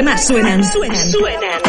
que más suenan. Suenan. Suenan.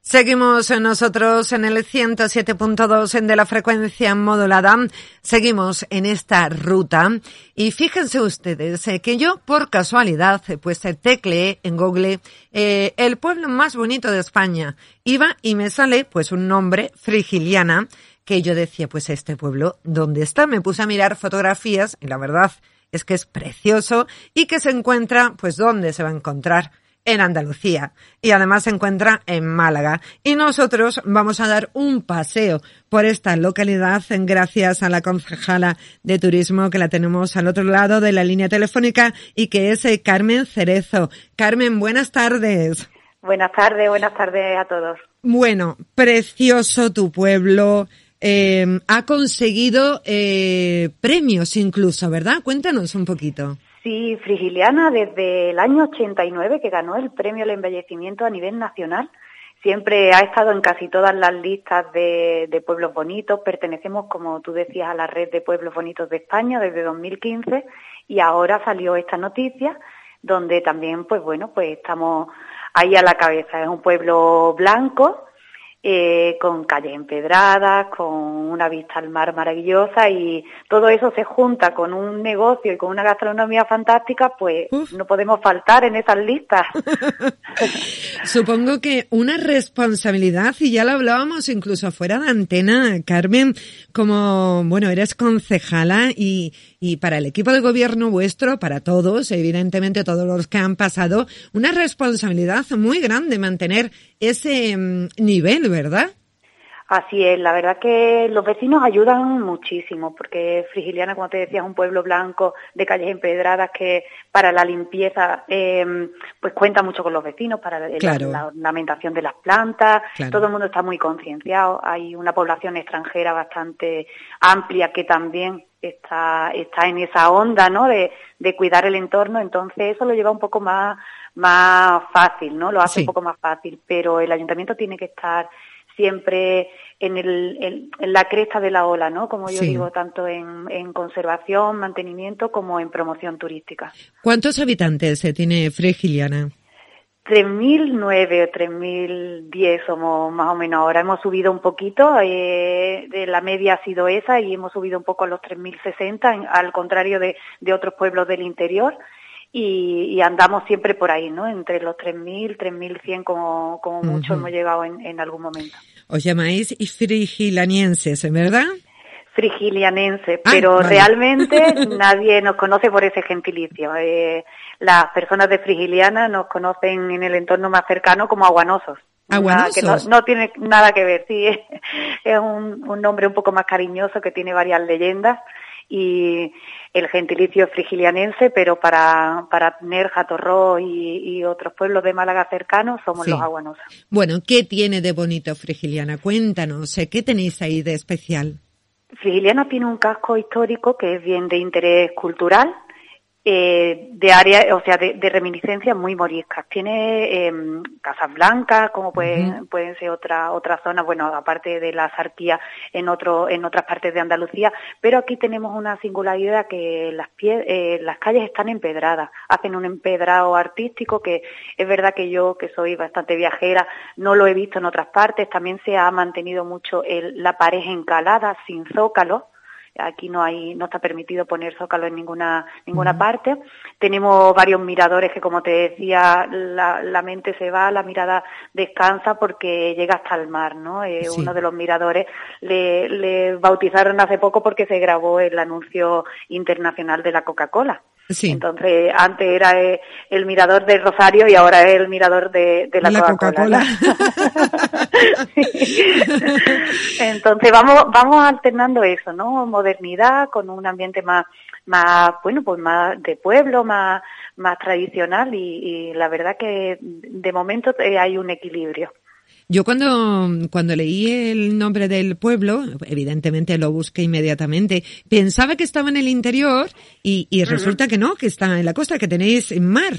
Seguimos nosotros en el 107.2 en de la frecuencia modulada. Seguimos en esta ruta. Y fíjense ustedes eh, que yo, por casualidad, eh, pues eh, tecleé en Google el pueblo más bonito de España. Iba y me sale pues un nombre, Frigiliana, que yo decía, pues este pueblo, ¿dónde está? Me puse a mirar fotografías y la verdad es que es precioso y que se encuentra, pues ¿dónde se va a encontrar? en Andalucía y además se encuentra en Málaga. Y nosotros vamos a dar un paseo por esta localidad gracias a la concejala de turismo que la tenemos al otro lado de la línea telefónica y que es eh, Carmen Cerezo. Carmen, buenas tardes. Buenas tardes, buenas tardes a todos. Bueno, precioso tu pueblo. Eh, ha conseguido eh, premios incluso, ¿verdad? Cuéntanos un poquito. Sí, Frigiliana desde el año 89 que ganó el premio al embellecimiento a nivel nacional. Siempre ha estado en casi todas las listas de, de, pueblos bonitos. Pertenecemos, como tú decías, a la red de pueblos bonitos de España desde 2015 y ahora salió esta noticia donde también, pues bueno, pues estamos ahí a la cabeza. Es un pueblo blanco eh, con calles empedradas, con una vista al mar maravillosa y todo eso se junta con un negocio y con una gastronomía fantástica, pues Uf. no podemos faltar en esas listas. Supongo que una responsabilidad, y ya lo hablábamos incluso fuera de antena, Carmen, como, bueno, eres concejala y, y para el equipo de gobierno vuestro, para todos, evidentemente todos los que han pasado, una responsabilidad muy grande mantener ese um, nivel, ¿verdad? Así es, la verdad que los vecinos ayudan muchísimo, porque Frigiliana, como te decía, es un pueblo blanco de calles empedradas que para la limpieza eh, pues cuenta mucho con los vecinos, para claro. la, la, ornamentación de las plantas, claro. todo el mundo está muy concienciado, hay una población extranjera bastante amplia que también está, está en esa onda, ¿no? De, de cuidar el entorno, entonces eso lo lleva un poco más, más fácil, ¿no? Lo hace sí. un poco más fácil, pero el ayuntamiento tiene que estar siempre en, el, en, en, la cresta de la ola, ¿no? Como yo sí. digo, tanto en, en, conservación, mantenimiento, como en promoción turística. ¿Cuántos habitantes tiene Fregiliana? 3.009 o 3.010 somos más o menos ahora. Hemos subido un poquito, eh, de la media ha sido esa y hemos subido un poco a los 3.060, al contrario de, de otros pueblos del interior y, y, andamos siempre por ahí, ¿no? Entre los 3.000, 3.100 como, como mucho uh -huh. hemos llegado en, en, algún momento. Os llamáis frigilanienses, ¿verdad? Frigilianense, pero realmente nadie nos conoce por ese gentilicio. Eh, las personas de Frigiliana nos conocen en el entorno más cercano como aguanosos. Aguanosos. Que no, no, tiene nada que ver, sí, es un, un nombre un poco más cariñoso que tiene varias leyendas y el gentilicio frigilianense, pero para, para Nerja, Torró y, y, otros pueblos de Málaga cercanos somos sí. los aguanosos. Bueno, ¿qué tiene de bonito Frigiliana? Cuéntanos, ¿qué tenéis ahí de especial? Frigiliana tiene un casco histórico que es bien de interés cultural, eh, de área, o sea, de, de, reminiscencias muy moriscas. Tiene eh, casas blancas, como pueden, uh -huh. pueden ser otras otras zonas, bueno, aparte de la sarquía en otro, en otras partes de Andalucía, pero aquí tenemos una singularidad que las pie, eh, las calles están empedradas, hacen un empedrado artístico que es verdad que yo, que soy bastante viajera, no lo he visto en otras partes, también se ha mantenido mucho el, la pared encalada, sin zócalo, aquí no hay no está permitido poner zócalo en ninguna ninguna uh -huh. parte tenemos varios miradores que como te decía la, la, mente se va la mirada descansa porque llega hasta el mar no eh, sí. uno de los miradores le, le bautizaron hace poco porque se grabó el anuncio internacional de la Coca Cola Sí. Entonces, antes era eh, el mirador de Rosario y ahora es el mirador de, de la, la Coca-Cola. Coca Entonces, vamos, vamos alternando eso, ¿no? Modernidad con un ambiente más, más, bueno, pues más de pueblo, más, más tradicional y, y la verdad que de momento eh, hay un equilibrio. Yo cuando, cuando leí el nombre del pueblo, evidentemente lo busqué inmediatamente, pensaba que estaba en el interior y, y resulta uh -huh. que no, que está en la costa, que tenéis mar.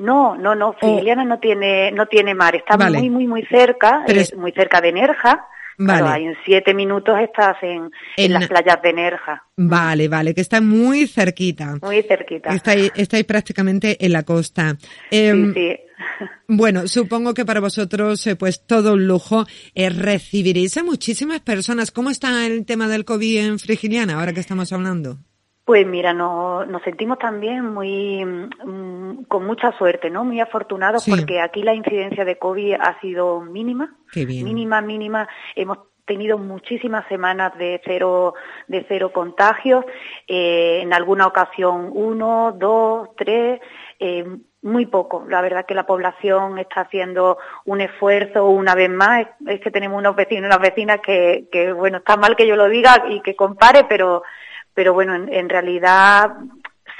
No, no, no, Frigiliana oh. no tiene, no tiene mar, está vale. muy, muy, muy cerca, Pero es... muy cerca de Nerja, Vale. Claro, en siete minutos estás en, en, En- las playas de Nerja, Vale, vale, que está muy cerquita. muy cerquita. Estáis, estáis prácticamente en la costa. Sí, Em, sí. Bueno, supongo que para vosotros, eh, pues todo un lujo. Eh, recibiréis a muchísimas personas. ¿Cómo está el tema del COVID en Frigiliana, ahora que estamos hablando? Pues mira, no- nos sentimos también muy mm, con mucha suerte, ¿no? Muy afortunados Sí. porque aquí la incidencia de COVID ha sido mínima, Qué bien. mínima, mínima. Hemos tenido muchísimas semanas de cero de cero contagios, eh, en alguna ocasión uno, dos, tres, eh, muy poco. La verdad que la población está haciendo un esfuerzo una vez más. Es, es que tenemos unos vecinos y unas vecinas que, que, bueno, está mal que yo lo diga y que compare, pero pero bueno, en, en realidad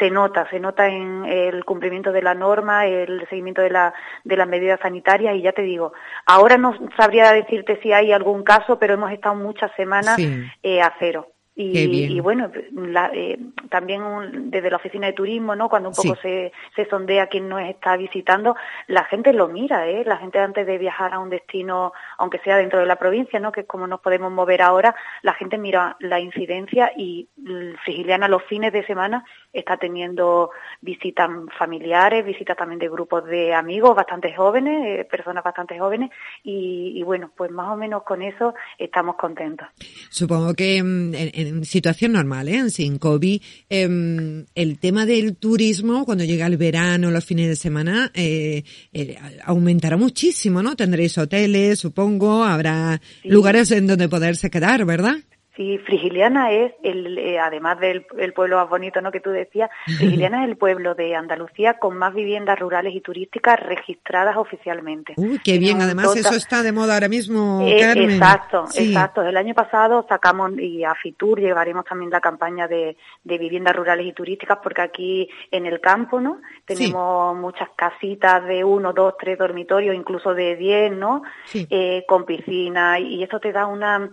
se nota, se nota en el cumplimiento de la norma, el seguimiento de, la, de las medidas sanitarias y ya te digo, ahora no sabría decirte si hay algún caso, pero hemos estado muchas semanas Sí. eh, a cero. Y, bueno, la- eh, también un- desde la oficina de turismo, ¿no? Cuando un poco Sí. se, se sondea quién nos está visitando, la gente lo mira, ¿eh? La gente antes de viajar a un destino, aunque sea dentro de la provincia, ¿no? Que es como nos podemos mover ahora, la gente mira la incidencia y mm, Frigiliana los fines de semana está teniendo visitas familiares, visitas también de grupos de amigos bastante jóvenes, eh, personas bastante jóvenes y, y bueno, pues más o menos con eso estamos contentos. Supongo que mm, en, en situación normal, ¿eh? sin COVID, em, el tema del turismo, cuando llega el verano, los fines de semana, eh, eh, aumentará muchísimo, ¿no? Tendréis hoteles, supongo, habrá Sí. lugares en donde poderse quedar, ¿verdad? Sí, Frigiliana es, el, eh, además del el pueblo más bonito ¿no? que tú decías, Frigiliana es el pueblo de Andalucía con más viviendas rurales y turísticas registradas oficialmente. Uy, qué bien. Además, eso está de moda ahora mismo, Eh, Carmen. exacto, Sí. exacto. El año pasado sacamos y a Fitur llevaremos también la campaña de, de viviendas rurales y turísticas porque aquí en el campo, ¿no? Tenemos muchas casitas de uno, dos, tres dormitorios, incluso de diez, ¿no? Sí. Eh, con piscina y eso te da una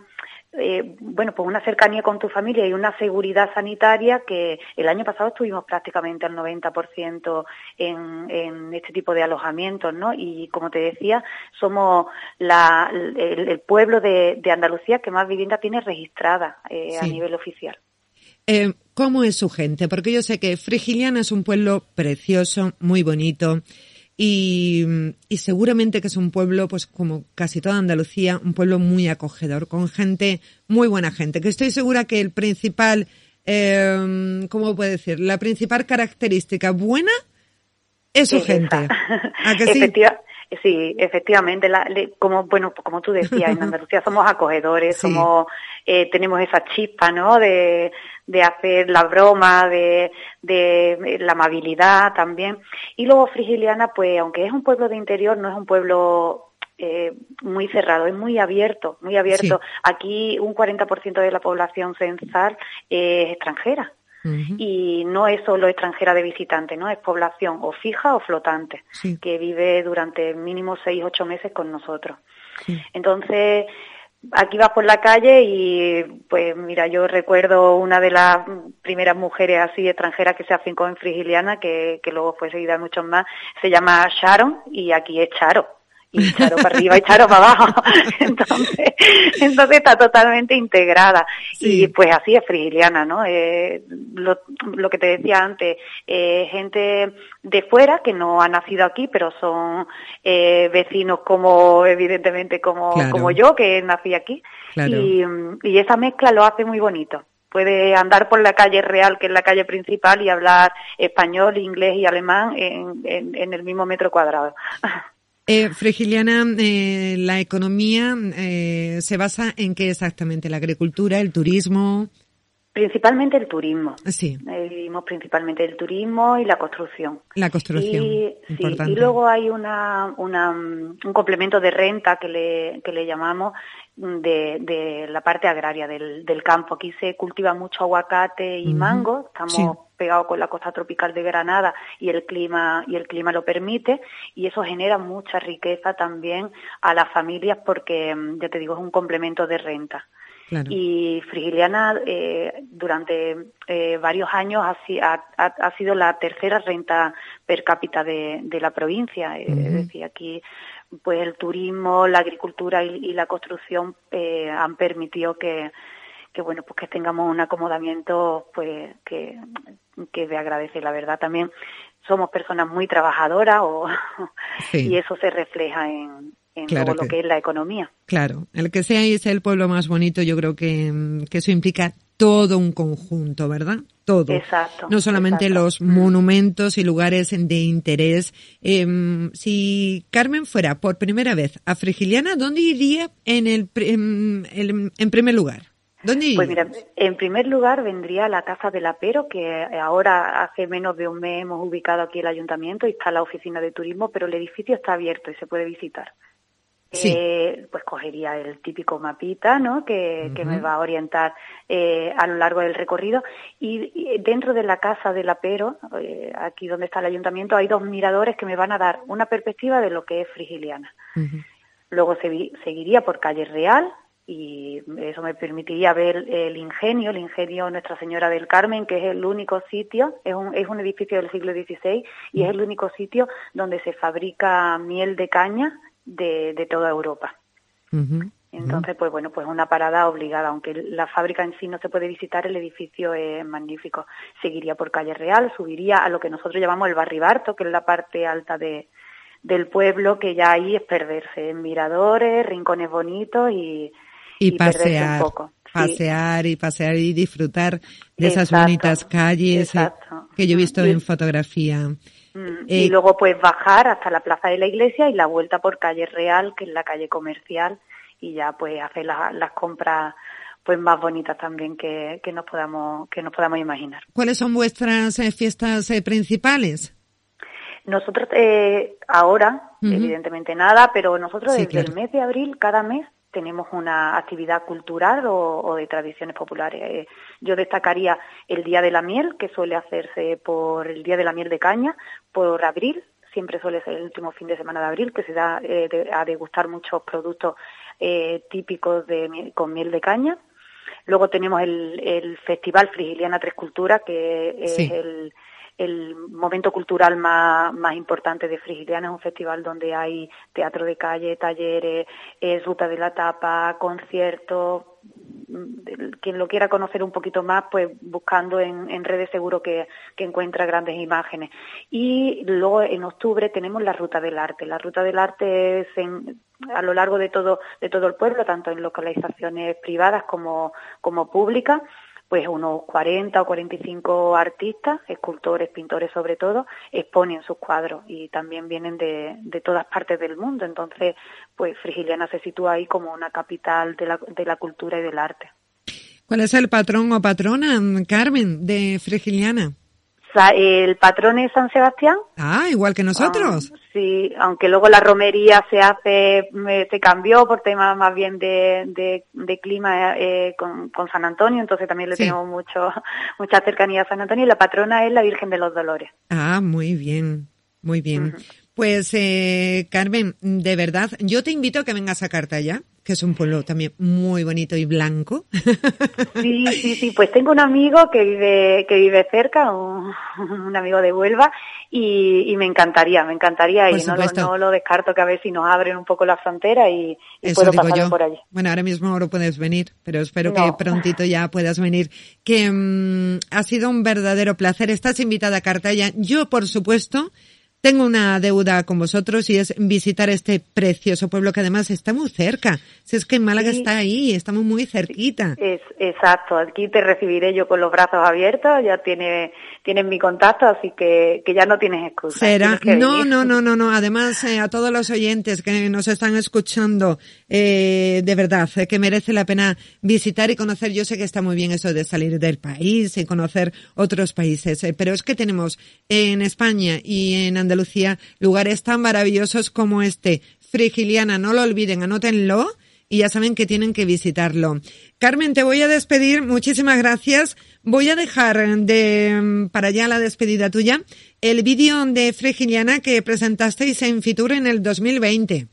eh, bueno, pues una cercanía con tu familia y una seguridad sanitaria que el año pasado estuvimos prácticamente al 90% en, en este tipo de alojamientos, ¿no? Y como te decía, somos la, el, el pueblo de, de Andalucía que más vivienda tiene registrada eh, a nivel oficial. Eh, ¿Cómo es su gente? Porque yo sé que Frigiliana es un pueblo precioso, muy bonito. Y, y seguramente que es un pueblo, pues como casi toda Andalucía, un pueblo muy acogedor, con gente, muy buena gente, que estoy segura que el principal, eh, ¿cómo puedo decir? La principal característica buena es su gente. esa. ¿A que sí? Efectiva- sí, efectivamente, la- le- como bueno, como tú decías, en Andalucía somos acogedores, Sí. somos, eh, tenemos esa chispa, ¿no? De, de hacer la broma, de, de la amabilidad también. Y luego Frigiliana, pues, aunque es un pueblo de interior, no es un pueblo eh, muy cerrado, es muy abierto, muy abierto. Sí. Aquí un 40% de la población censal es extranjera y no es solo extranjera de visitante, ¿no? Es población o fija o flotante Sí. que vive durante mínimo seis, ocho meses con nosotros. Sí. Entonces, aquí vas por la calle y, pues mira, yo recuerdo una de las primeras mujeres así extranjeras que se afincó en Frigiliana, que, que luego fue seguida muchos más, se llama Sharon y aquí es Charo. Y Charo para arriba y Charo para abajo. Entonces, entonces está totalmente integrada. Sí. Y pues así es Frigiliana, ¿no? Eh, lo, lo que te decía antes, eh, gente de fuera que no ha nacido aquí, pero son eh, vecinos como, evidentemente, como, Claro. como yo, que nací aquí. Claro. Y, y esa mezcla lo hace muy bonito. Puede andar por la calle real, que es la calle principal, y hablar español, inglés y alemán en, en, en el mismo metro cuadrado. Eh, Frigiliana, eh, la economía eh, se basa en qué exactamente? ¿La agricultura, el turismo? Principalmente el turismo. Sí, Eh, vivimos principalmente el turismo y la construcción. la construcción. Y, sí, y luego hay una, una, un complemento de renta que le, que le llamamos de, de la parte agraria del, del campo. Aquí se cultiva mucho aguacate y mango. Estamos Sí. pegados con la costa tropical de Granada y el clima y el clima lo permite y eso genera mucha riqueza también a las familias porque ya te digo es un complemento de renta. Claro. Y Frigiliana eh, durante eh, varios años ha, si- ha- ha- ha sido la tercera renta per cápita de, de la provincia. Ujú. Es decir, aquí pues el turismo, la agricultura y, la construcción eh, han permitido que, que bueno pues que tengamos un acomodamiento pues que, que de agradecer la verdad también somos personas muy trabajadoras o, y eso se refleja en, en todo lo que, es la economía. Claro, el que sea y sea el pueblo más bonito, yo creo que, que eso implica todo un conjunto, ¿verdad? Todo. Exacto. No solamente los monumentos y lugares de interés. Eh, si Carmen fuera por primera vez a Frigiliana, ¿dónde iría en, el, en, en primer lugar? ¿Dónde Pues mira, en primer lugar vendría la Casa del Apero, que ahora hace menos de un mes hemos ubicado aquí el ayuntamiento y está la oficina de turismo, pero el edificio está abierto y se puede visitar. Eh, pues cogería el típico mapita, ¿no? Que, me va a orientar eh, a lo largo del recorrido. Y, dentro de la casa del apero, eh, aquí donde está el ayuntamiento, hay dos miradores que me van a dar una perspectiva de lo que es Frigiliana. Luego seguiría por Calle Real y eso me permitiría ver el ingenio, el ingenio Nuestra Señora del Carmen, que es el único sitio, es un, es un edificio del siglo XVI y es el único sitio donde se fabrica miel de caña de, de toda Europa. Entonces, pues bueno, pues una parada obligada, aunque la fábrica en sí no se puede visitar, el edificio es magnífico. Seguiría por Calle Real, subiría a lo que nosotros llamamos el Barribarto, que es la parte alta de, del pueblo, que ya ahí es perderse en miradores, rincones bonitos y, y, pasear, un poco. Pasear y pasear y disfrutar de esas bonitas calles eh, que yo he visto en fotografía. Mm, y eh, luego pues bajar hasta la plaza de la iglesia y la vuelta por calle Real, que es la calle comercial, y ya pues hacer las compras pues más bonitas también que, que nos podamos que nos podamos imaginar. ¿Cuáles son vuestras eh, fiestas eh, principales? Nosotros ahora, evidentemente nada, pero nosotros desde el mes de abril, cada mes, tenemos una actividad cultural o, de tradiciones populares. Eh, yo destacaría el Día de la Miel, que suele hacerse por el Día de la Miel de Caña, por abril, siempre suele ser el último fin de semana de abril, que se da eh, a degustar muchos productos eh, típicos de, con miel de caña. Luego tenemos el, Festival Frigiliana Tres Culturas, que es el el momento cultural más, más importante de Frigiliana es un festival donde hay teatro de calle, talleres, eh, ruta de la tapa, conciertos. Mm, quien lo quiera conocer un poquito más, pues buscando en, redes seguro que, que, encuentra grandes imágenes. Y luego en octubre tenemos la Ruta del Arte. La Ruta del Arte es a lo largo de todo, de todo el pueblo, tanto en localizaciones privadas como, como públicas pues unos 40 o 45 artistas, escultores, pintores sobre todo, exponen sus cuadros y también vienen de, de todas partes del mundo. Entonces, pues Frigiliana se sitúa ahí como una capital de la, de la cultura y del arte. ¿Cuál es el patrón o patrona, Carmen, de Frigiliana? El patrón es San Sebastián. Ah, igual que nosotros. Ah, sí, aunque luego la romería se hace, se cambió por temas más bien de, de, clima eh, con, con, San Antonio, entonces también le tenemos mucho, mucha cercanía a San Antonio y la patrona es la Virgen de los Dolores. Ah, muy bien, muy bien. Pues eh, Carmen, de verdad, yo te invito a que vengas a Cartaya, que es un pueblo también muy bonito y blanco. Sí, sí, sí, pues tengo un amigo que vive, que vive cerca, un, amigo de Huelva, y, me encantaría, me encantaría, y no, no, lo descarto que a ver si nos abren un poco la frontera y, puedo pasar por allí. Bueno, ahora mismo no puedes venir, pero espero que prontito ya puedas venir. Que mm, ha sido un verdadero placer. Estás invitada a Cartaya. Yo, por supuesto, tengo una deuda con vosotros y es visitar este precioso pueblo que además está muy cerca. Si es que Málaga está ahí, estamos muy cerquita. Es, exacto, aquí te recibiré yo con los brazos abiertos, ya tiene, tienes mi contacto, así que, que ya no tienes excusa. Será, no, no, no, no, no. Además, eh, a todos los oyentes que nos están escuchando, eh, de verdad, eh, que merece la pena visitar y conocer. Yo sé que está muy bien eso de salir del país y conocer otros países, eh, pero es que tenemos en España y en Andalucía lugares tan maravillosos como este. Frigiliana, no lo olviden, anótenlo y ya saben que tienen que visitarlo. Carmen, te voy a despedir. Muchísimas gracias. Voy a dejar de, para ya la despedida tuya, el vídeo de Frigiliana que presentasteis en Fitur en el 2020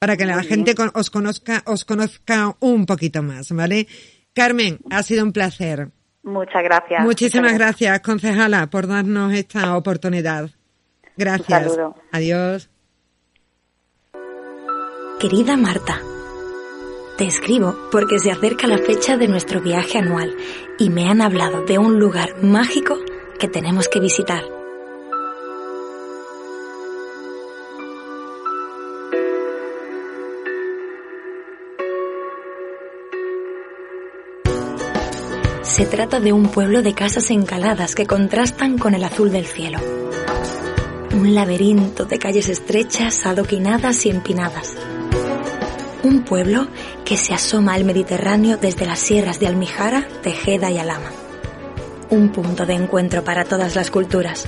para que la gente os conozca, os conozca un poquito más, ¿vale? Carmen, ha sido un placer. Muchas gracias. Muchísimas gracias, concejala, por darnos esta oportunidad. Gracias. Un saludo. Adiós. Querida Marta, te escribo porque se acerca la fecha de nuestro viaje anual y me han hablado de un lugar mágico que tenemos que visitar. Se trata de un pueblo de casas encaladas que contrastan con el azul del cielo. Un laberinto de calles estrechas, adoquinadas y empinadas. Un pueblo que se asoma al Mediterráneo desde las sierras de Almijara, Tejeda y Alama. Un punto de encuentro para todas las culturas.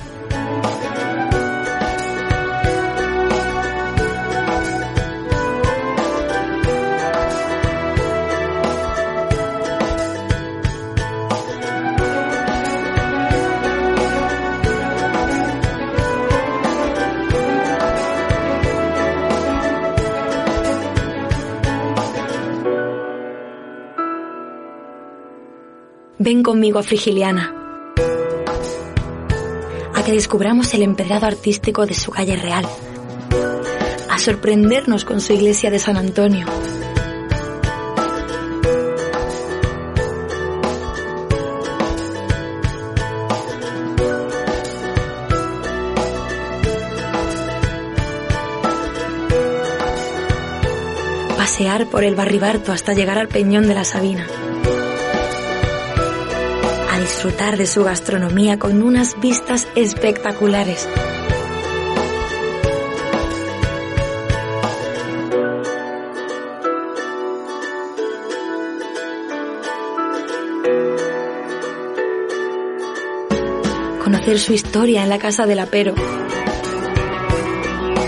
Ven conmigo a Frigiliana. A que descubramos el empedrado artístico de su calle real. A sorprendernos con su iglesia de San Antonio. Pasear por el barribarto hasta llegar al Peñón de la Sabina disfrutar de su gastronomía con unas vistas espectaculares. Conocer su historia en la casa del apero.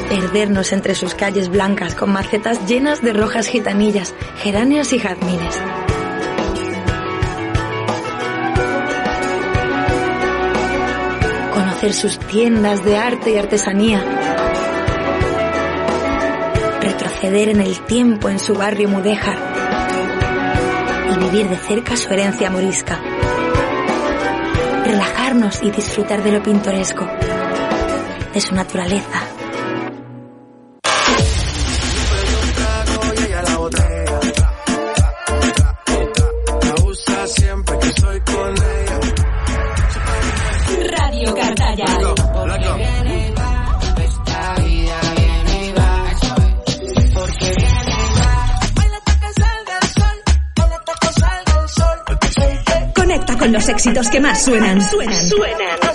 Perdernos entre sus calles blancas con macetas llenas de rojas gitanillas, geranios y jazmines. Sus tiendas de arte y artesanía. Retroceder en el tiempo en su barrio mudéjar y vivir de cerca su herencia morisca. Relajarnos y disfrutar de lo pintoresco, de su naturaleza, éxitos que más suenan, suenan, suenan.